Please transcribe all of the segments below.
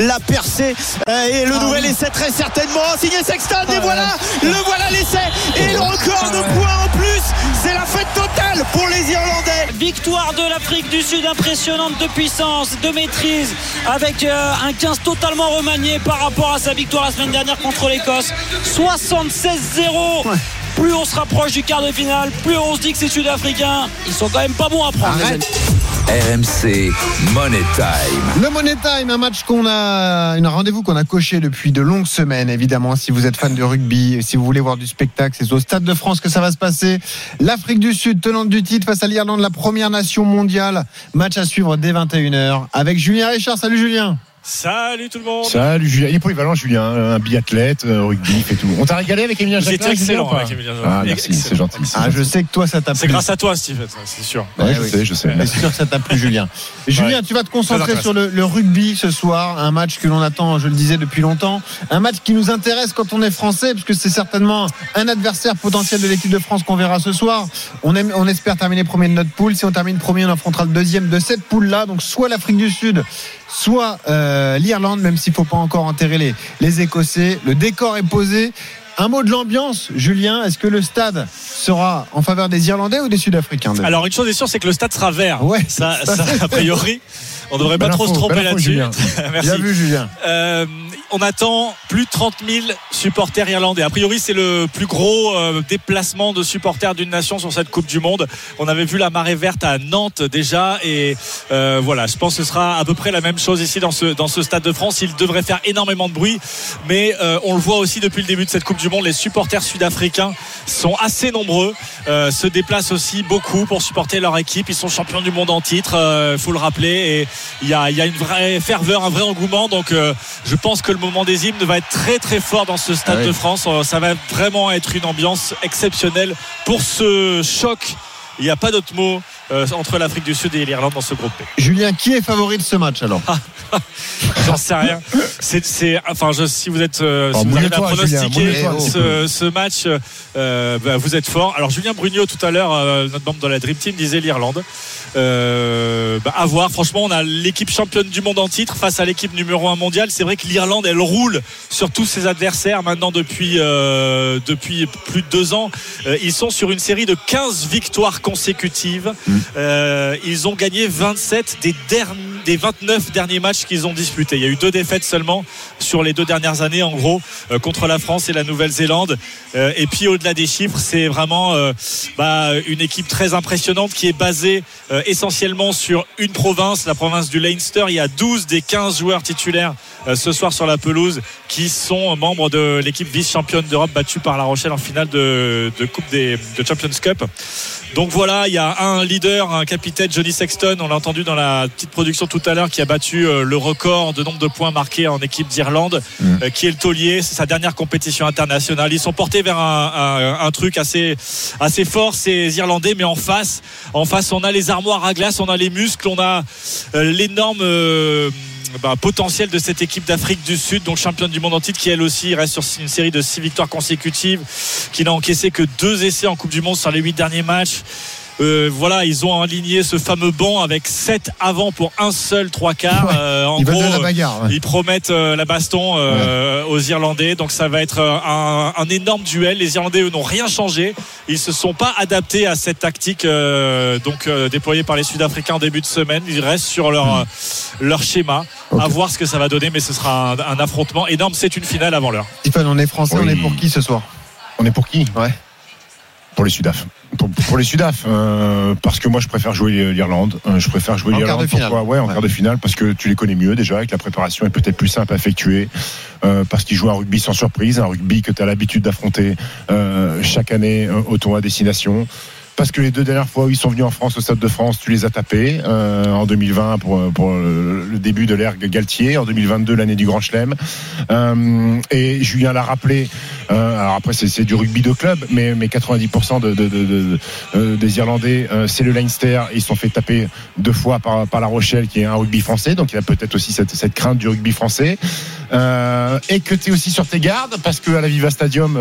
la percée et le nouvel essai très certainement signé Sexton. Et voilà le voilà l'essai. Et le record de points en plus c'est la fête totale pour les Irlandais. Victoire de l'Afrique du Sud impressionnante de puissance de maîtrise avec un 15 totalement remanié par rapport à sa victoire la semaine dernière contre l'Écosse. 76-0 plus on se rapproche du quart de finale, plus on se dit que ces Sud-Africains, ils sont quand même pas bons à prendre. RMC Money Time. Le Money Time, un match qu'on a, un rendez-vous qu'on a coché depuis de longues semaines, évidemment. Si vous êtes fan de rugby, si vous voulez voir du spectacle, c'est au Stade de France que ça va se passer. L'Afrique du Sud, tenante du titre face à l'Irlande, la première nation mondiale. Match à suivre dès 21h avec Julien Richard. Salut Julien. Salut tout le monde. Salut Julien. Il est polyvalent Julien, un biathlète, rugby et tout. On t'a régalé avec Emilien Jacquelin C'était excellent avec Emilien Ah merci, c'est gentil. Ah je sais que toi ça t'a plu. C'est grâce à toi Steve, c'est sûr. Ouais, je sais, je sais. C'est sûr que ça t'a plu Julien. Julien, tu vas te concentrer sur le, le, rugby ce soir, un match que l'on attend, je le disais depuis longtemps, un match qui nous intéresse quand on est français, parce que c'est certainement un adversaire potentiel de l'équipe de France qu'on verra ce soir. On, aime, on espère terminer premier de notre poule. Si on termine premier, on affrontera le deuxième de cette poule-là, donc soit l'Afrique du Sud, soit euh, l'Irlande, même s'il ne faut pas encore enterrer les, les Écossais. Le décor est posé. Un mot de l'ambiance, Julien. Est-ce que le stade sera en faveur des Irlandais ou des Sud-Africains Alors, une chose est sûre, c'est que le stade sera vert. Ouais, ça, ça, a priori. On ne devrait pas trop se tromper là-dessus. Merci. Bien vu, Julien. Euh, on attend plus de 30 000 supporters irlandais. A priori, c'est le plus gros euh, déplacement de supporters d'une nation sur cette Coupe du Monde. On avait vu la marée verte à Nantes déjà, et euh, voilà, je pense que ce sera à peu près la même chose ici dans ce dans ce stade de France. Il devrait faire énormément de bruit, mais euh, on le voit aussi depuis le début de cette Coupe du Monde. Les supporters sud-africains sont assez nombreux, se déplacent aussi beaucoup pour supporter leur équipe. Ils sont champions du monde en titre, il faut le rappeler, et il y a y a une vraie ferveur, un vrai engouement. Donc, je pense que le moment des hymnes va être très très fort dans ce stade Ah oui. de France. Euh, Ça va vraiment être une ambiance exceptionnelle pour ce choc. Il n'y a pas d'autre mot euh, entre l'Afrique du Sud et l'Irlande dans ce groupe B. Julien, qui est favori de ce match alors J'en sais rien. C'est, c'est- enfin, je, si vous êtes, euh, Oh, si vous arrivez à mouille-toi, Julien, pronostiquer ce, ce match, euh, bah, vous êtes fort. Alors, Julien Brugnot tout à l'heure, notre membre de la Dream Team, disait l'Irlande. Bah, à voir. Franchement, on a l'équipe championne du monde en titre face à l'équipe numéro 1 mondiale. C'est vrai que l'Irlande, elle roule sur tous ses adversaires maintenant depuis depuis plus de deux ans. Ils sont sur une série de 15 victoires consécutives. Euh, ils ont gagné 27 des derniers des 29 derniers matchs qu'ils ont disputés. Il y a eu deux défaites seulement sur les deux dernières années, en gros, euh, contre la France et la Nouvelle-Zélande. Euh, et puis au-delà des chiffres, c'est vraiment bah, une équipe très impressionnante qui est basée essentiellement sur une province, la province du Leinster. Il y a 12 des 15 joueurs titulaires ce soir sur la pelouse qui sont membres de l'équipe vice-championne d'Europe battue par La Rochelle en finale de Coupe des de Champions Cup. Donc voilà, il y a un leader, un capitaine, Johnny Sexton, on l'a entendu dans la petite production tout à l'heure, qui a battu euh, le record de nombre de points marqués en équipe d'Irlande, euh, qui est le taulier. C'est sa dernière compétition internationale. Ils sont portés vers un, un- un truc assez, assez fort, ces Irlandais, mais en face, en face, on a les armoires à glace, on a les muscles, on a euh, l'énorme euh, bah, potentiel de cette équipe d'Afrique du Sud, donc championne du monde en titre, qui elle aussi reste sur une série de six victoires consécutives, qui n'a encaissé que deux essais en Coupe du Monde sur les huit derniers matchs. Euh, voilà, ils ont aligné ce fameux banc avec 7 avant pour un seul trois quarts. Ouais. Euh, en Ils gros, de la bagarre. ouais. ils promettent euh, la baston euh, aux Irlandais, donc ça va être euh, un, un énorme duel. Les Irlandais eux n'ont rien changé, ils se sont pas adaptés à cette tactique euh, donc euh, déployée par les Sud-Africains en début de semaine. Ils restent sur leur euh, leur schéma. Ok. À voir ce que ça va donner, mais ce sera un, un affrontement énorme. C'est une finale avant l'heure. Stéphane, on est français, on est pour qui ce soir? On est pour qui? Ouais. Pour les Sudaf. Pour, pour les Sudaf, euh, parce que moi je préfère jouer l'Irlande. Euh, je préfère jouer l'Irlande. Pourquoi? Ouais, en Ouais. quart de finale, parce que tu les connais mieux déjà, et que la préparation est peut-être plus simple à effectuer, euh, parce qu'ils jouent un rugby sans surprise, un rugby que tu as l'habitude d'affronter chaque année au tournoi à destination. Parce que les deux dernières fois où ils sont venus en France, au Stade de France, tu les as tapés. euh, en 2020 pour, le, début de l'ère Galtier, en 2022 l'année du Grand Chelem. Euh, et Julien l'a rappelé. euh, alors après c'est du rugby de club, mais, mais 90% de, de- de- de- euh, des Irlandais, c'est le Leinster. Ils sont fait taper deux fois par, par La Rochelle, qui est un rugby français. Donc il y a peut-être aussi cette, crainte du rugby français. Et que tu es aussi sur tes gardes, parce que à la Viva Stadium,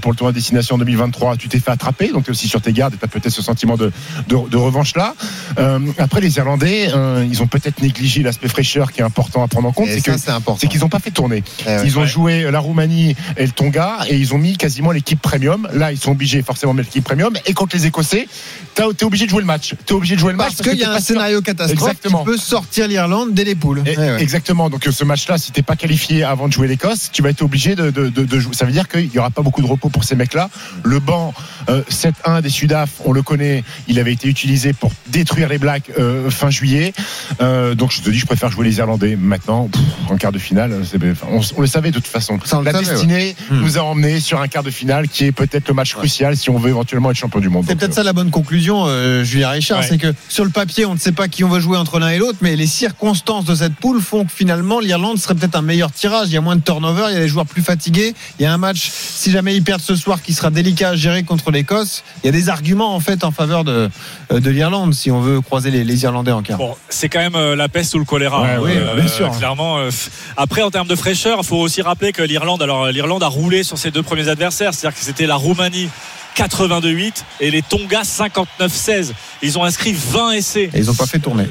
pour le tournoi de destination 2023, tu t'es fait attraper. Donc tu es aussi sur tes gardes et tu as peut-être peut-être ce sentiment de, de, de revanche là. Euh, après, les Irlandais, euh, ils ont peut-être négligé l'aspect fraîcheur qui est important à prendre en compte. C'est que c'est important. c'est qu'ils n'ont pas fait tourner. Eh ouais. Ils ont Ouais. joué la Roumanie et le Tonga et ils ont mis quasiment l'équipe premium. Là, ils sont obligés forcément de mettre l'équipe premium. Et contre les Écossais, t'es obligé de jouer le match. T'es obligé de jouer le match Parce qu'il y a un scénario catastrophe Exactement. qui peut sortir l'Irlande dès les poules. Et- Eh ouais. Exactement. Donc euh, ce match-là, si t'es pas qualifié avant de jouer l'Écosse, tu vas être obligé de, de, de- de jouer. Ça veut dire qu'il y aura pas beaucoup de repos pour ces mecs-là. Le banc euh, 7-1 des Sudaf, on le connaît. Il avait été utilisé pour détruire les Blacks euh, fin juillet. Euh, donc je te dis, je préfère jouer les Irlandais. Maintenant, pff, en quart de finale, on, on le savait de toute façon. Ça, La savait, destinée Hmm. nous a emmenés sur un quart de finale qui est peut-être le match crucial si on veut éventuellement être champion du monde. C'est peut-être euh, ça la bonne conclusion, euh, Julien Richard, Ouais. c'est que sur le papier, on ne sait pas qui on va jouer entre l'un et l'autre, mais les circonstances de cette poule font que finalement l'Irlande serait peut-être un meilleur tirage. Il y a moins de turnover, il y a des joueurs plus fatigués. Il y a un match, si jamais ils perdent ce soir, qui sera délicat à gérer contre l'Écosse. Il y a des arguments en fait en faveur de, euh, de l'Irlande si on veut croiser les, les Irlandais en quart. Bon, c'est quand même euh, la peste ou le choléra. Ouais, hein, oui, euh, bien sûr. Clairement. euh, après, en termes de fraîcheur, il faut aussi rappeler que l'Irlande, alors l'Irlande a roulé sur ses deux premiers adversaires, c'est-à-dire que c'était la Roumanie 82-8 et les Tonga 59-16. Ils ont inscrit 20 essais Et ils n'ont pas fait tourner.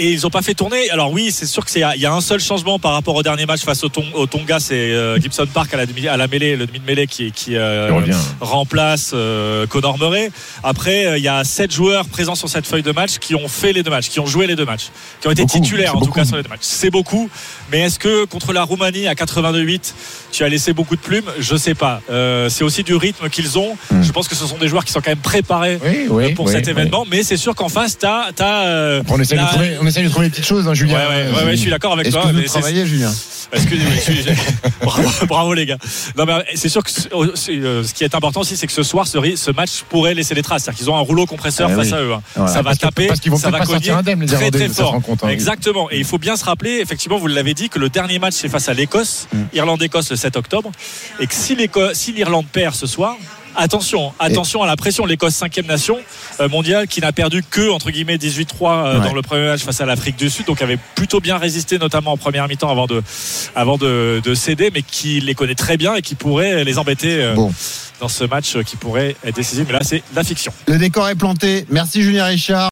Et ils n'ont pas fait tourner. Alors oui, c'est sûr que c'est il y a un seul changement par rapport au dernier match face au, Ton- au Tonga, c'est euh, Gibson Park à la, demi- à la mêlée, le demi de mêlée qui, qui euh, remplace euh, Conor Murray. Après, euh, il y a sept joueurs présents sur cette feuille de match qui ont fait les deux matchs, qui ont joué les deux matchs, qui ont été Beaucoup, titulaires en tout cas sur les deux matchs. C'est beaucoup, mais est-ce que contre la Roumanie à 82-8, tu as laissé beaucoup de plumes? Je sais pas. C'est aussi du rythme qu'ils ont. Hmm. Je pense que ce sont des joueurs qui sont quand même préparés Oui, oui, pour oui, cet événement, mais c'est sûr qu'en face, tu as, On essaie, la- de trouver, on essaie de trouver des petites choses, hein, Ouais, Julien. ouais, ouais, ouais, je suis d'accord avec toi. mais travaillez, Julien? Excusez-moi, excusez- bravo, bravo, les gars. Non mais c'est sûr que ce c'est, euh, ce qui est important aussi, c'est que ce soir, ce, match pourrait laisser des traces. C'est-à-dire qu'ils ont un rouleau compresseur Eh face oui. à eux. hein. Ouais. Ça va Parce taper, parce qu'ils vont ça va cogner indemnes, les très très fort. rend compte, hein. Exactement. Et il faut bien se rappeler, effectivement, vous l'avez dit, que le dernier match c'est face à l'Écosse, Mm. Irlande-Écosse le 7 octobre, et que si l'Éco- si l'Irlande perd ce soir. Attention, attention à la pression. L'Écosse, cinquième nation euh, mondiale, qui n'a perdu que entre guillemets 18-3 euh, Ouais. dans le premier match face à l'Afrique du Sud, donc avait plutôt bien résisté, notamment en première mi-temps avant de, avant de, de céder, mais qui les connaît très bien et qui pourrait les embêter euh, Bon. dans ce match qui pourrait être décisif. Mais là, c'est la fiction. Le décor est planté. Merci Julien Richard.